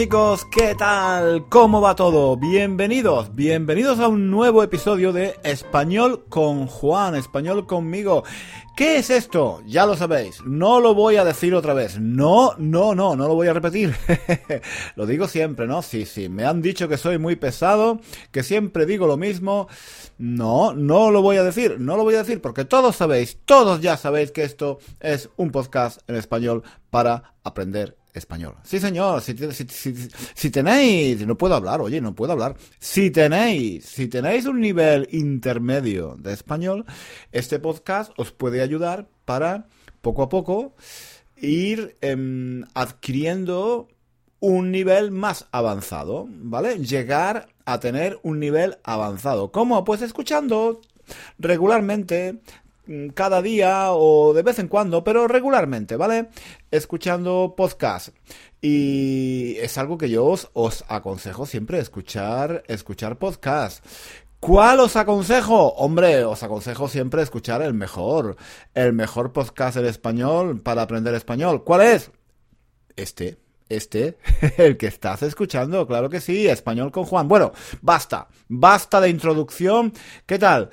Chicos, ¿qué tal? ¿Cómo va todo? Bienvenidos, bienvenidos a un nuevo episodio de Español con Juan, Español conmigo. ¿Qué es esto? Ya lo sabéis, no lo voy a decir otra vez. No, no, no, no lo voy a repetir. lo digo siempre, ¿no? Sí, sí, me han dicho que soy muy pesado, que siempre digo lo mismo. No, no lo voy a decir, no lo voy a decir porque todos sabéis, todos ya sabéis que esto es un podcast en español para aprender español. Sí, señor, si, tenéis, no puedo hablar, oye, no puedo hablar. Si tenéis, si tenéis un nivel intermedio de español, este podcast os puede ayudar para poco a poco ir em, adquiriendo un nivel más avanzado, ¿vale? Llegar a tener un nivel avanzado. ¿Cómo? Pues escuchando regularmente cada día o de vez en cuando, pero regularmente, ¿vale? Escuchando podcast. Y es algo que yo os, aconsejo siempre, escuchar, escuchar podcast. ¿Cuál os aconsejo? Hombre, os aconsejo siempre escuchar el mejor, el mejor podcast en español para aprender español. ¿Cuál es? Este, este, el que estás escuchando, claro que sí, español con Juan. Bueno, basta, basta de introducción. ¿Qué tal?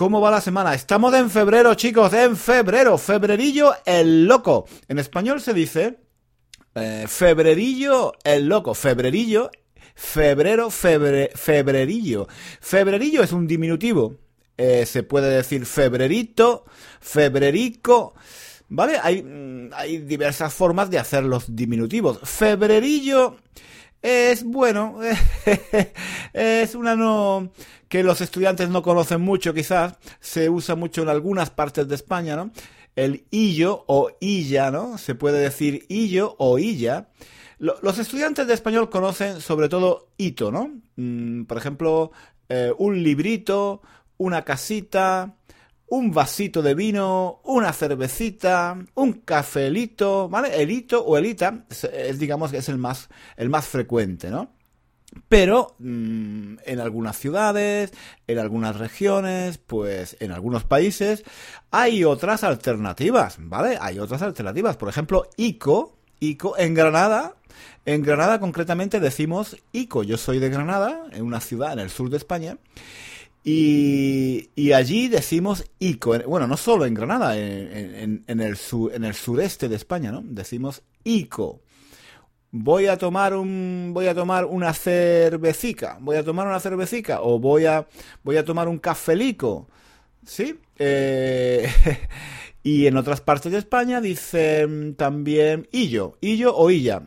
¿Cómo va la semana? Estamos en febrero, chicos, en febrero. Febrerillo el loco. En español se dice eh, febrerillo el loco. Febrerillo, febrero, febre, febrerillo. Febrerillo es un diminutivo. Eh, se puede decir febrerito, febrerico. ¿Vale? Hay, mm, hay diversas formas de hacer los diminutivos. Febrerillo es bueno, es una no que los estudiantes no conocen mucho quizás, se usa mucho en algunas partes de España, ¿no? El illo o illa, ¿no? Se puede decir illo o illa. Los estudiantes de español conocen sobre todo hito, ¿no? Mm, por ejemplo, eh, un librito, una casita, un vasito de vino, una cervecita, un cafelito, ¿vale? El hito o elita es, digamos que es el más, el más frecuente, ¿no? Pero mm, en algunas ciudades, en algunas regiones, pues en algunos países hay otras alternativas, ¿vale? Hay otras alternativas. Por ejemplo, ICO, ICO en Granada, en Granada concretamente decimos ICO. Yo soy de Granada, en una ciudad en el sur de España. Y, allí decimos ICO. Bueno, no solo en Granada, en, el, en el sureste de España, ¿no? Decimos ICO. Voy a tomar un voy a tomar una cervecica, voy a tomar una cervecica o voy a voy a tomar un cafelico, ¿sí? Eh, y en otras partes de España dicen también illo, illo o illa.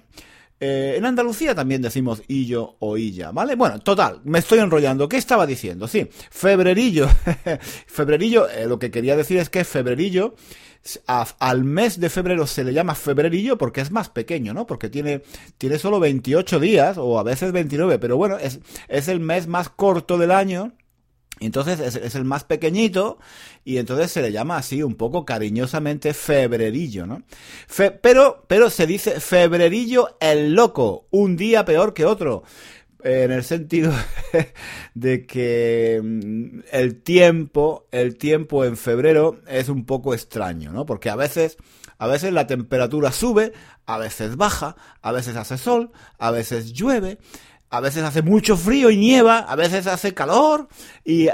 Eh, en Andalucía también decimos illo o illa, ¿vale? Bueno, total, me estoy enrollando. ¿Qué estaba diciendo? Sí, febrerillo. febrerillo, eh, lo que quería decir es que febrerillo al mes de febrero se le llama febrerillo porque es más pequeño, ¿no? Porque tiene, tiene solo 28 días o a veces 29, pero bueno, es, es el mes más corto del año entonces es, el más pequeñito y entonces se le llama así un poco cariñosamente febrerillo, ¿no? pero, pero se dice febrerillo el loco, un día peor que otro. En el sentido de que mm, el tiempo, el tiempo en febrero es un poco extraño, ¿no? Porque a veces, a veces la temperatura sube, a veces baja, a veces hace sol, a veces llueve a veces hace mucho frío y nieva, a veces hace calor y,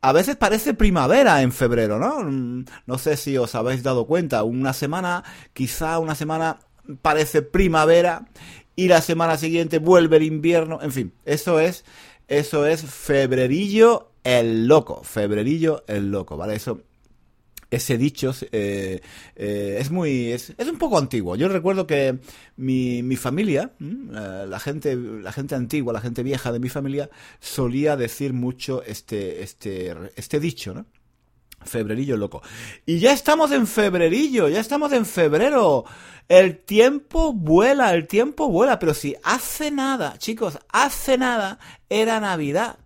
a veces parece primavera en febrero, ¿no? Mm, no sé si os habéis dado cuenta, una semana, quizá una semana parece primavera y la semana siguiente vuelve el invierno, en fin, eso es, eso es febrerillo el loco, febrerillo el loco, ¿vale? Eso ese dicho eh, eh, es muy es, un poco antiguo. Yo recuerdo que mi, mi familia la gente la gente antigua la gente vieja de mi familia solía decir mucho este este este dicho no febrerillo loco. Y ya estamos en febrerillo ya estamos en febrero. El tiempo vuela el tiempo vuela pero si hace nada chicos hace nada era navidad.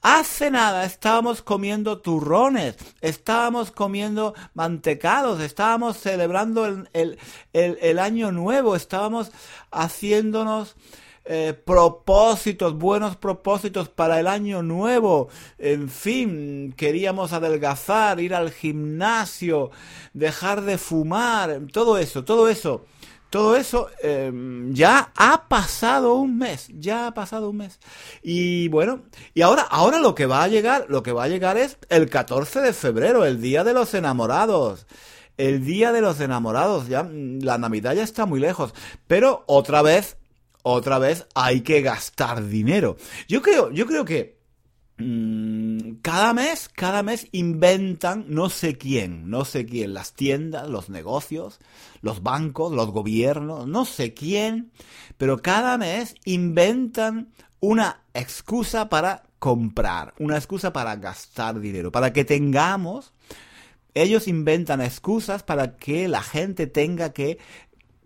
Hace nada estábamos comiendo turrones, estábamos comiendo mantecados, estábamos celebrando el, año nuevo, estábamos haciéndonos eh, propósitos, buenos propósitos para el año nuevo. En fin, queríamos adelgazar, ir al gimnasio, dejar de fumar, todo eso, todo eso todo eso em, ya ha pasado un mes, ya ha pasado un mes. Y bueno, y ahora, ahora lo que va a llegar, lo que va a llegar es el 14 de febrero, el día de los enamorados. El día de los enamorados, ya mm, la Navidad ya está muy lejos, pero otra vez, otra vez hay que gastar dinero. Yo creo, yo creo que mm, cada mes, cada mes inventan no sé quién, no sé quién, las tiendas, los negocios, los bancos, los gobiernos, no sé quién, pero cada mes inventan una excusa para comprar, una excusa para gastar dinero, para que tengamos, ellos inventan excusas para que la gente tenga que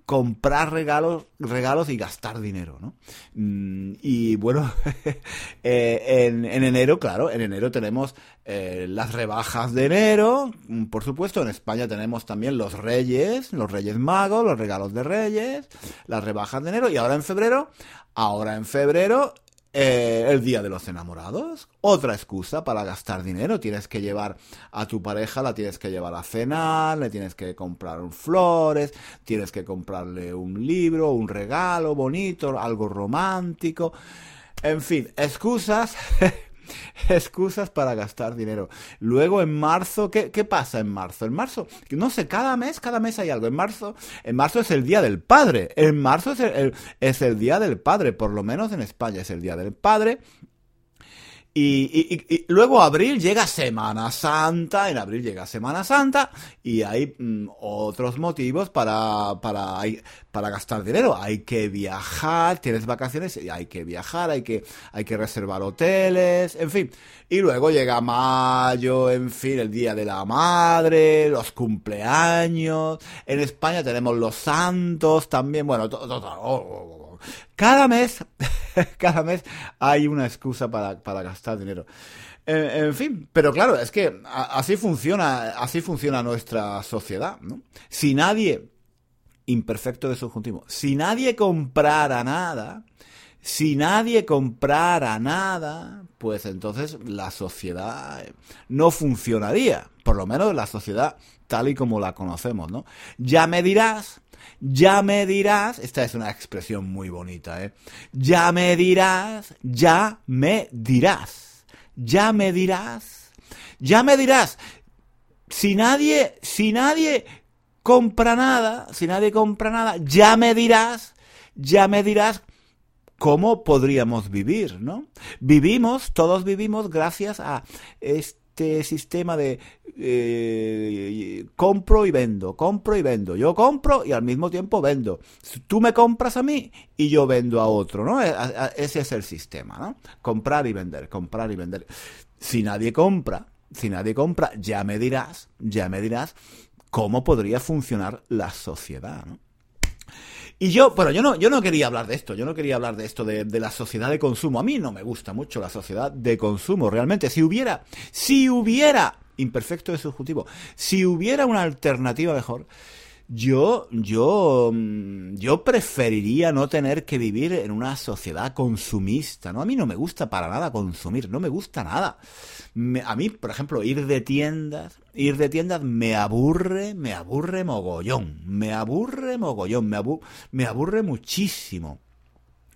comprar regalos, regalos y gastar dinero, ¿no? Mm, y bueno, eh, en, enero, claro, en enero tenemos eh, las rebajas de enero, mm, por supuesto, en España tenemos también los reyes, los reyes magos, los regalos de reyes, las rebajas de enero, y ahora en febrero, ahora en febrero eh, el día de los enamorados, otra excusa para gastar dinero. Tienes que llevar a tu pareja, la tienes que llevar a cenar, le tienes que comprar flores, tienes que comprarle un libro, un regalo bonito, algo romántico. En fin, excusas excusas para gastar dinero. Luego en marzo, ¿qué, ¿qué, pasa en marzo? En marzo, no sé, cada mes, cada mes hay algo. En marzo, en marzo es el Día del Padre. En marzo es el, es el Día del Padre, por lo menos en España es el Día del Padre. Y, luego abril llega Semana Santa, en abril llega Semana Santa y hay mm, otros motivos para, para, para gastar dinero. Hay que viajar, tienes vacaciones y hay que viajar, hay que, hay que reservar hoteles, en fin. Y luego llega mayo, en fin, el Día de la Madre, los cumpleaños. En España tenemos los santos también, bueno, todo, todo, oh. Cada mes, cada mes hay una excusa para, gastar dinero. En, fin, pero claro, es que así funciona, así funciona nuestra sociedad, ¿no? Si nadie, imperfecto de subjuntivo, si nadie comprara nada, si nadie comprara nada, pues entonces la sociedad no funcionaría, por lo menos la sociedad tal y como la conocemos, ¿no? Ya me dirás ya me dirás, esta es una expresión muy bonita, ¿eh? Ya me dirás, ya me dirás, ya me dirás, ya me dirás. Si nadie, si nadie compra nada, si nadie compra nada, ya me dirás, ya me dirás cómo podríamos vivir, ¿no? Vivimos, todos vivimos gracias a este sistema de eh, compro y vendo, compro y vendo. Yo compro y al mismo tiempo vendo. Tú me compras a mí y yo vendo a otro, ¿no? E, ese es el sistema, ¿no? Comprar y vender, comprar y vender. Si nadie compra, si nadie compra, ya me dirás, ya me dirás cómo podría funcionar la sociedad, ¿no? Y yo, bueno, yo no, yo no quería hablar de esto, yo no quería hablar de esto de, de, la sociedad de consumo. A mí no me gusta mucho la sociedad de consumo, realmente. Si hubiera, si hubiera, imperfecto de subjuntivo, si hubiera una alternativa mejor, yo, yo, mm, yo preferiría no tener que vivir en una sociedad consumista, ¿no? A mí no me gusta para nada consumir, no me gusta nada. a mí, por ejemplo, ir de tiendas, ir de tiendas me aburre, me aburre mogollón, me aburre mogollón, me, me aburre muchísimo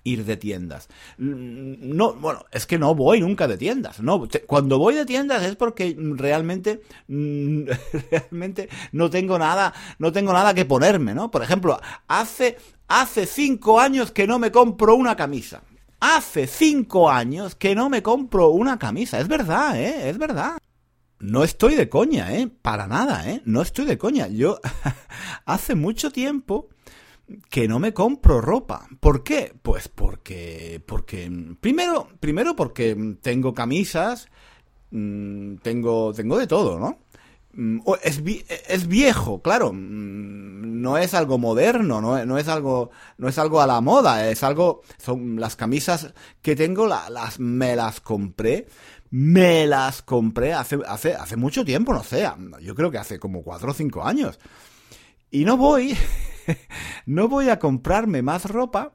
ir de tiendas. No, bueno, es que no voy nunca de tiendas. No, cuando voy de tiendas es porque realmente, realmente no tengo nada, no tengo nada que ponerme, ¿no? Por ejemplo, hace, hace cinco años que no me compro una camisa. Hace cinco años que no me compro una camisa. Es verdad, ¿eh? Es verdad. No estoy de coña, ¿eh? Para nada, ¿eh? No estoy de coña. Yo hace mucho tiempo que no me compro ropa. ¿Por qué? Pues porque, porque primero, primero porque tengo camisas, mm, tengo, tengo de todo, ¿no? Mm, es, es viejo, claro, mm, no es algo moderno, no, no, es algo, no es algo a la moda, es algo, son las camisas que tengo, las, me las compré, me las compré hace, hace, hace mucho tiempo, no sé, yo creo que hace como cuatro o cinco años. Y no voy, no voy a comprarme más ropa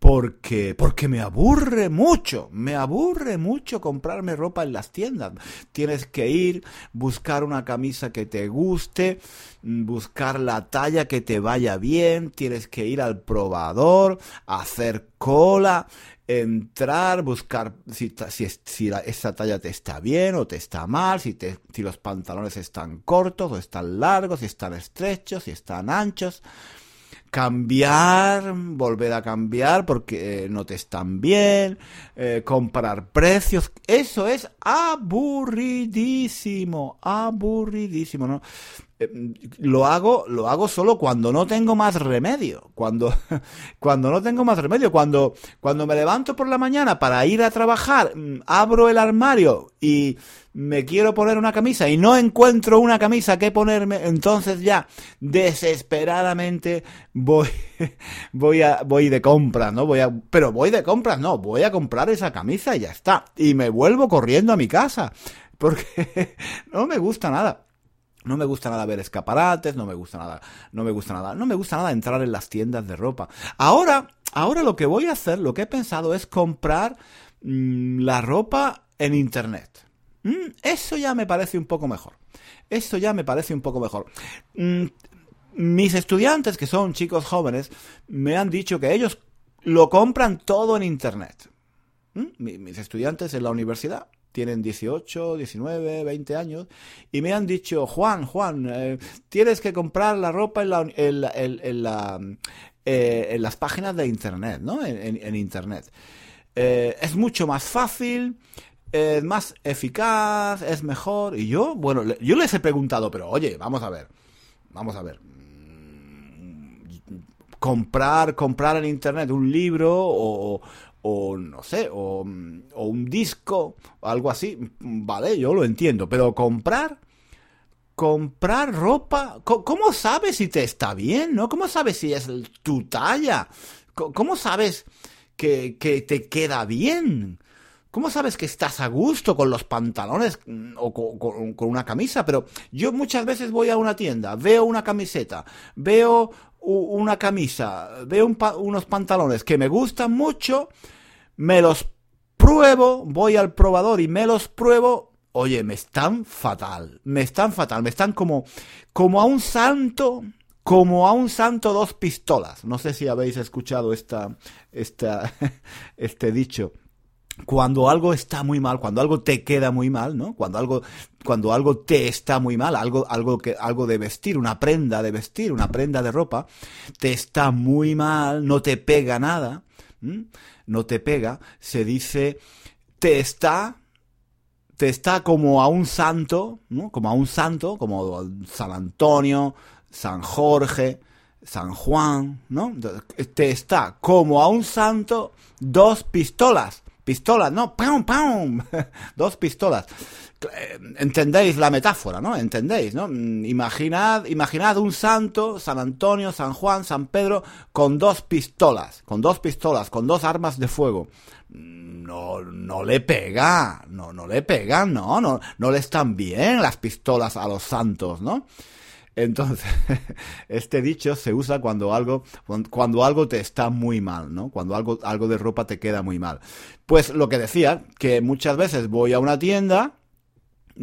porque porque me aburre mucho, me aburre mucho comprarme ropa en las tiendas. Tienes que ir, buscar una camisa que te guste, buscar la talla que te vaya bien, tienes que ir al probador, hacer cola, entrar, buscar si, si, si esa talla te está bien o te está mal, si, te, si los pantalones están cortos o están largos, si están estrechos, si están anchos cambiar, volver a cambiar porque eh, no te están bien, eh, comprar precios, eso es aburridísimo, aburridísimo, ¿no? Eh, lo hago, lo hago solo cuando no tengo más remedio, cuando, cuando no tengo más remedio, cuando, cuando me levanto por la mañana para ir a trabajar, mm, abro el armario y me quiero poner una camisa y no encuentro una camisa que ponerme, entonces ya desesperadamente voy, voy voy de compras, ¿no? Voy a, pero voy de compras, no, voy a comprar esa camisa y ya está. Y me vuelvo corriendo a mi casa, porque no me gusta nada. No me gusta nada ver escaparates, no me gusta nada, no me gusta nada, no me gusta nada entrar en las tiendas de ropa. Ahora, ahora lo que voy a hacer, lo que he pensado es comprar mm, la ropa en internet. Mm, eso ya me parece un poco mejor. Eso ya me parece un poco mejor. Mm, mis estudiantes, que son chicos jóvenes, me han dicho que ellos lo compran todo en internet. Mis estudiantes en la universidad tienen 18, 19, 20 años, y me han dicho, Juan, Juan, eh, tienes que comprar la ropa en, la, en, la, eh, en las páginas de Internet, ¿no? En, Internet. Eh, es mucho más fácil, es más eficaz, es mejor. Y yo, bueno, yo les he preguntado, pero oye, vamos a ver, vamos a ver. Comprar, comprar en Internet un libro o, o no sé, o, un disco, o algo así, vale, yo lo entiendo, pero comprar, comprar ropa, ¿cómo sabes si te está bien, no? ¿Cómo sabes si es tu talla? ¿Cómo sabes que, que te queda bien? ¿Cómo sabes que estás a gusto con los pantalones mm, o con, con, una camisa? Pero yo muchas veces voy a una tienda, veo una camiseta, veo una camisa, veo unos pantalones que me gustan mucho, me los pruebo, voy al probador y me los pruebo, oye, me están fatal, me están fatal, me están como, como a un santo, como a un santo dos pistolas. No sé si habéis escuchado esta, esta, este dicho cuando algo está muy mal, cuando algo te queda muy mal, ¿no? Cuando algo, cuando algo te está muy mal, algo, algo que, algo de vestir, una prenda de vestir, una prenda de ropa, te está muy mal, no te pega nada, no te pega, se dice, te está, te está como a un santo, ¿no? Como a un santo, como San Antonio, San Jorge, San Juan, ¿no? Te está como a un santo dos pistolas pistolas, ¿no? ¡Pum, pum! Dos pistolas. Entendéis la metáfora, ¿no? Entendéis, ¿no? Mm, imaginad, imaginad un santo, San Antonio, San Juan, San Pedro, con dos pistolas, con dos pistolas, con dos armas de fuego. Mm, no, no le pega, no, no le pegan, no, no, no le están bien las pistolas a los santos, ¿no? Entonces, este dicho se usa cuando algo, cuando algo te está muy mal, ¿no? Cuando algo, algo de ropa te queda muy mal. Pues lo que decía, que muchas veces voy a una tienda, mm,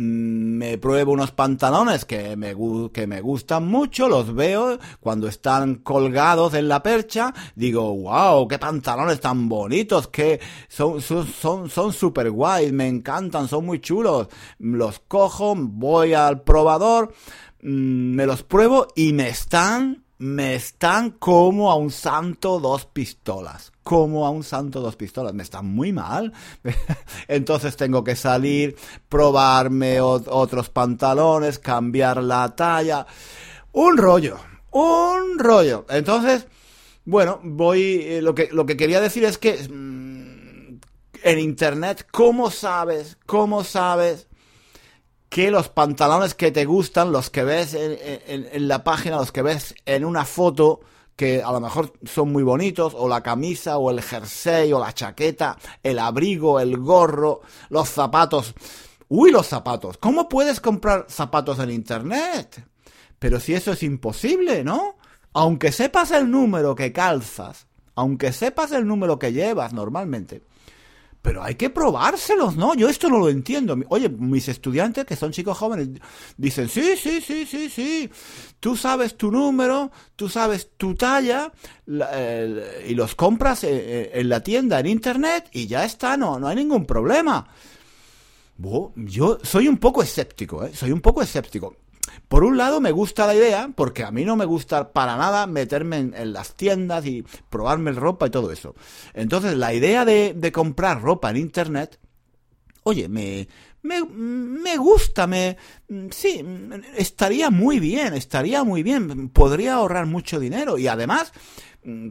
me pruebo unos pantalones que me, que me gustan mucho, los veo cuando están colgados en la percha, digo, wow, qué pantalones tan bonitos, que son, son, son super guays, me encantan, son muy chulos, los cojo, voy al probador, me los pruebo y me están, me están como a un santo dos pistolas. Como a un santo dos pistolas. Me están muy mal. Entonces tengo que salir, probarme otros pantalones, cambiar la talla. Un rollo. Un rollo. Entonces, bueno, voy. Eh, lo, que, lo que quería decir es que. Mm, en internet, ¿cómo sabes? ¿Cómo sabes? Que los pantalones que te gustan, los que ves en, la página, los que ves en una foto, que a lo mejor son muy bonitos, o la camisa, o el jersey, o la chaqueta, el abrigo, el gorro, los zapatos. Uy, los zapatos. ¿Cómo puedes comprar zapatos en Internet? Pero si eso es imposible, ¿no? Aunque sepas el número que calzas, aunque sepas el número que llevas normalmente, pero hay que probárselos, ¿no? Yo esto no lo entiendo. Oye, mis estudiantes, que son chicos jóvenes, dicen, sí, sí, sí, sí, sí, tú sabes tu número, tú sabes tu talla, y los compras eh, eh, en, la tienda, en internet, y ya está, no, no hay ningún problema. yo soy un poco escéptico, ¿eh? Soy un poco escéptico. Por un lado me gusta la idea, porque a mí no me gusta para nada meterme en, las tiendas y probarme ropa y todo eso. Entonces la idea de, comprar ropa en Internet, oye, me, me, gusta, me... Sí, estaría muy bien, estaría muy bien, podría ahorrar mucho dinero y además,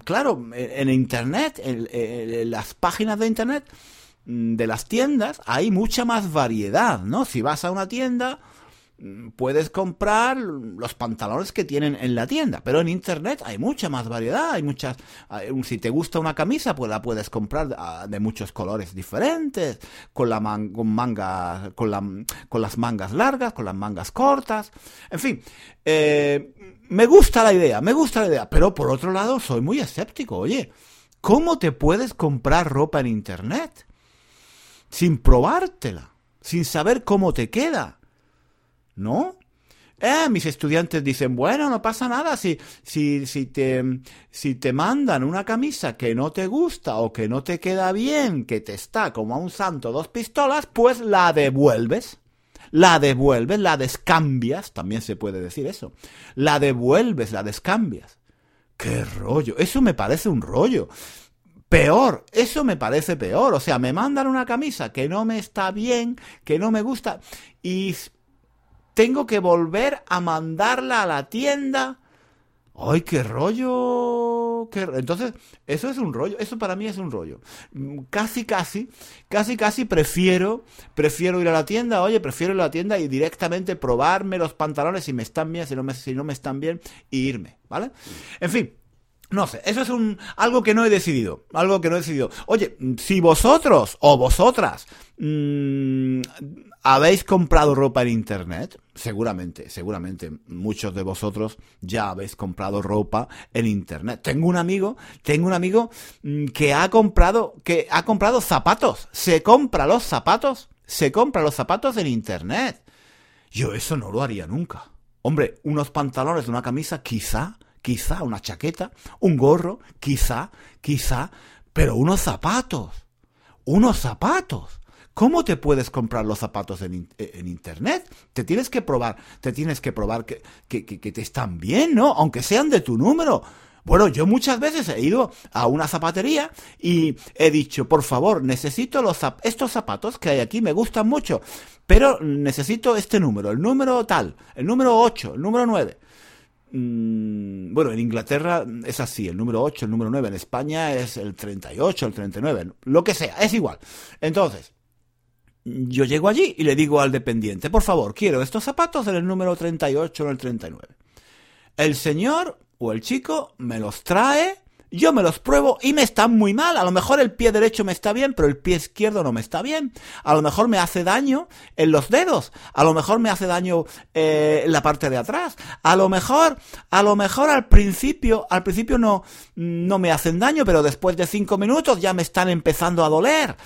claro, en Internet, en las páginas de Internet de las tiendas hay mucha más variedad, ¿no? Si vas a una tienda Mm, puedes comprar los pantalones que tienen en la tienda, pero en internet hay mucha más variedad, hay muchas, si te gusta una camisa, pues la puedes comprar ah, de muchos colores diferentes, con la con manga, con la, con las mangas largas, con las mangas cortas, en fin, eh, me gusta la idea, me gusta la idea, pero por otro lado soy muy escéptico, oye, ¿cómo te puedes comprar ropa en internet? Sin probártela, sin saber cómo te queda ¿no? Eh, mis estudiantes dicen, bueno, no pasa nada si, si, si, te, si te mandan una camisa que no te gusta o que no te queda bien, que te está como a un santo dos pistolas, pues la devuelves. La devuelves, la descambias, también se puede decir eso. La devuelves, la descambias. ¡Qué rollo! Eso me parece un rollo. Peor, eso me parece peor. O sea, me mandan una camisa que no me está bien, que no me gusta, y tengo que volver a mandarla a la tienda. ¡Ay, qué rollo! Entonces, eso es un rollo, eso para mí es un rollo. Casi, casi, casi, casi prefiero, prefiero ir a la tienda, oye, prefiero ir a la tienda y directamente probarme los pantalones si me están bien, si no me, si no me están bien, y irme, ¿vale? En fin, no sé, eso es un algo que no he decidido, algo que no he decidido. Oye, si vosotros o vosotras mmm, habéis comprado ropa en internet, seguramente, seguramente muchos de vosotros ya habéis comprado ropa en internet. Tengo un amigo, tengo un amigo mm, que ha comprado que ha comprado zapatos, se compra los zapatos, se compra los zapatos en internet. Yo eso no lo haría nunca. Hombre, unos pantalones, una camisa, quizá quizá una chaqueta, un gorro, quizá, quizá, pero unos zapatos, unos zapatos. ¿Cómo te puedes comprar los zapatos en, internet? Te tienes que probar, te tienes que probar que, te están bien, ¿no? Aunque sean de tu número. Bueno, yo muchas veces he ido a una zapatería y he dicho, por favor, necesito los estos zapatos que hay aquí, me gustan mucho, pero necesito este número, el número tal, el número 8, el número 9. Mm, bueno, en Inglaterra es así, el número 8, el número 9, en España es el 38, el 39, lo que sea, es igual. Entonces, yo llego allí y le digo al dependiente, por favor, quiero estos zapatos en el número 38 o el 39. El señor o el chico me los trae yo me los pruebo y me están muy mal. A lo mejor el pie derecho me está bien, pero el pie izquierdo no me está bien. A lo mejor me hace daño en los dedos. A lo mejor me hace daño eh, en la parte de atrás. A lo mejor, a lo mejor al principio, al principio no, no me hacen daño, pero después de cinco minutos ya me están empezando a doler.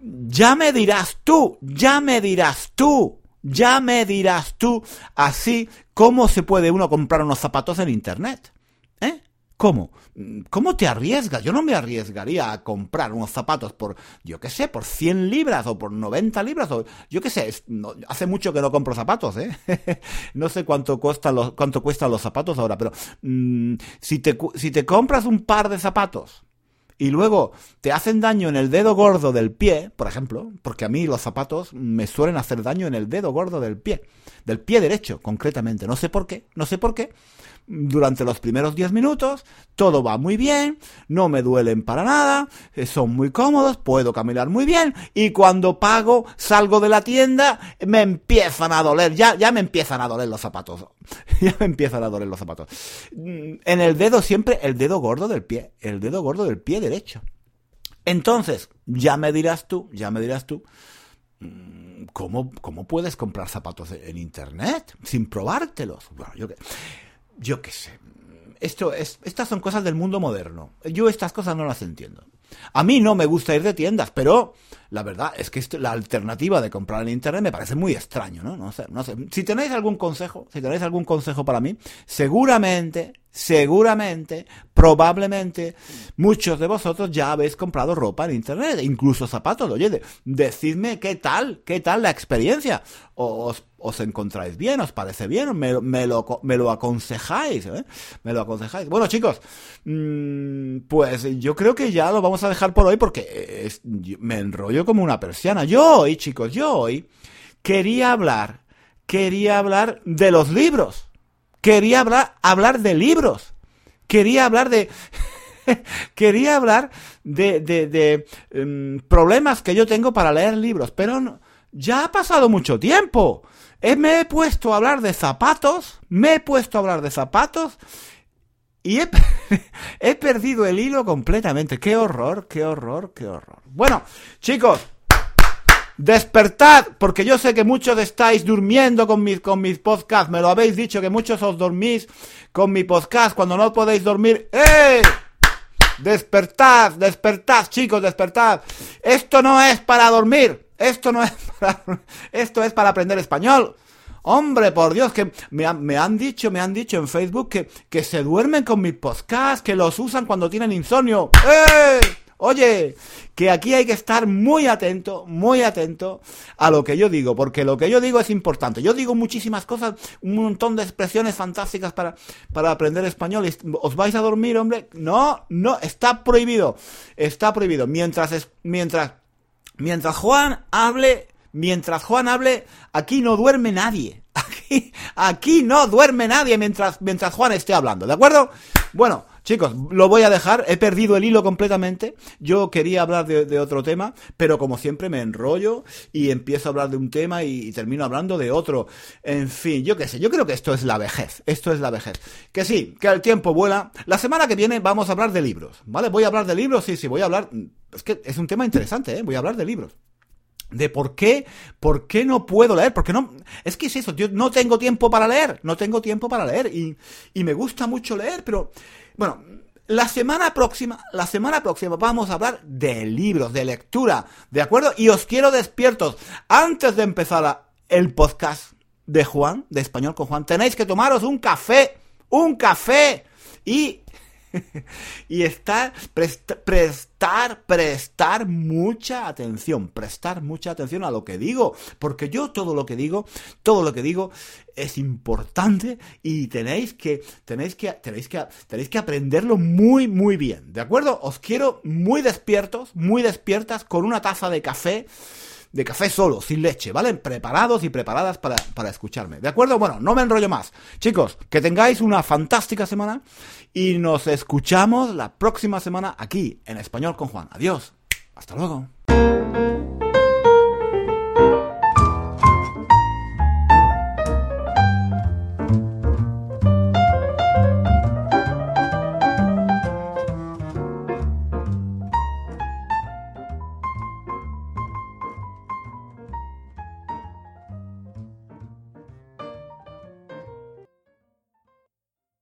Ya me dirás tú, ya me dirás tú. Ya me dirás tú así cómo se puede uno comprar unos zapatos en internet. ¿Eh? ¿Cómo? ¿Cómo te arriesgas? Yo no me arriesgaría a comprar unos zapatos por, yo qué sé, por 100 libras o por 90 libras o yo qué sé. hace mucho que no compro zapatos, ¿eh? no sé cuánto, cuesta los, cuánto cuestan los zapatos ahora, pero mm, si, te, si te compras un par de zapatos y luego te hacen daño en el dedo gordo del pie, por ejemplo, porque a mí los zapatos me suelen hacer daño en el dedo gordo del pie, del pie derecho concretamente, no sé por qué, no sé por qué, durante los primeros 10 minutos, todo va muy bien, no me duelen para nada, eh, son muy cómodos, puedo caminar muy bien y cuando pago, salgo de la tienda, me empiezan a doler, ya, ya me empiezan a doler los zapatos, ya me empiezan a doler los zapatos. Mm, en el dedo siempre, el dedo gordo del pie, el dedo gordo del pie derecho. Entonces, ya me dirás tú, ya me dirás tú, mm, ¿cómo, cómo puedes comprar zapatos en internet sin probártelos? Bueno, yo que yo qué sé. esto es, estas son cosas del mundo moderno. Yo estas cosas no las entiendo. A mí no me gusta ir de tiendas, pero la verdad es que la alternativa de comprar en internet me parece muy extraño, ¿no? No sé, no sé. Si tenéis algún consejo, si tenéis algún consejo para mí, seguramente, seguramente, probablemente, muchos de vosotros ya habéis comprado ropa en internet, incluso zapatos. Oye, decidme qué tal, qué tal la experiencia. Os, os encontráis bien, os parece bien, me, me, lo, me lo aconsejáis, ¿eh? Me lo aconsejáis. Bueno, chicos, mmm, pues yo creo que ya lo vamos a dejar por hoy porque es, me enrollo como una persiana. Yo hoy, chicos, yo hoy quería hablar, quería hablar de los libros. Quería hablar, hablar de libros. Quería hablar de... quería hablar de, de, de um, problemas que yo tengo para leer libros, pero no, ya ha pasado mucho tiempo. Eh, me he puesto a hablar de zapatos, me he puesto a hablar de zapatos y he, perdido el hilo completamente. Qué horror, qué horror, qué horror. Bueno, chicos, despertad, porque yo sé que muchos estáis durmiendo con mis, con mis podcasts. Me lo habéis dicho que muchos os dormís con mi podcast cuando no podéis dormir. ¡Eh! Despertad, despertad, chicos, despertad. Esto no es para dormir. Esto no es para, esto es para aprender español. Hombre, por Dios, que me, me, han dicho, me han dicho en Facebook que, que se duermen con mis podcasts, que los usan cuando tienen insomnio. ¡Eh! Oye, que aquí hay que estar muy atento, muy atento a lo que yo digo, porque lo que yo digo es importante. Yo digo muchísimas cosas, un montón de expresiones fantásticas para, para aprender español. ¿Os vais a dormir, hombre? No, no, está prohibido. Está prohibido. Mientras, mientras, mientras Juan hable, mientras Juan hable, aquí no duerme nadie. Aquí, aquí no duerme nadie mientras, mientras Juan esté hablando, ¿de acuerdo? Bueno, Chicos, lo voy a dejar, he perdido el hilo completamente. Yo quería hablar de, otro tema, pero como siempre me enrollo y empiezo a hablar de un tema y, y, termino hablando de otro. En fin, yo qué sé, yo creo que esto es la vejez, esto es la vejez. Que sí, que el tiempo vuela. La semana que viene vamos a hablar de libros, ¿vale? Voy a hablar de libros, sí, sí, voy a hablar... Es que es un tema interesante, ¿eh? Voy a hablar de libros de por qué, por qué no puedo leer, porque no, es que es eso, yo no tengo tiempo para leer, no tengo tiempo para leer y, y me gusta mucho leer, pero bueno, la semana próxima, la semana próxima vamos a hablar de libros, de lectura, ¿de acuerdo? Y os quiero despiertos. Antes de empezar el podcast de Juan, de Español con Juan, tenéis que tomaros un café, un café y y estar, prest, prestar, prestar mucha atención, prestar mucha atención a lo que digo, porque yo todo lo que digo, todo lo que digo es importante y tenéis que, tenéis que, tenéis que, tenéis que aprenderlo muy, muy bien, ¿de acuerdo? Os quiero muy despiertos, muy despiertas, con una taza de café, de café solo, sin leche, ¿vale? Preparados y preparadas para, para escucharme. ¿De acuerdo? Bueno, no me enrollo más. Chicos, que tengáis una fantástica semana y nos escuchamos la próxima semana aquí en Español con Juan. Adiós. Hasta luego.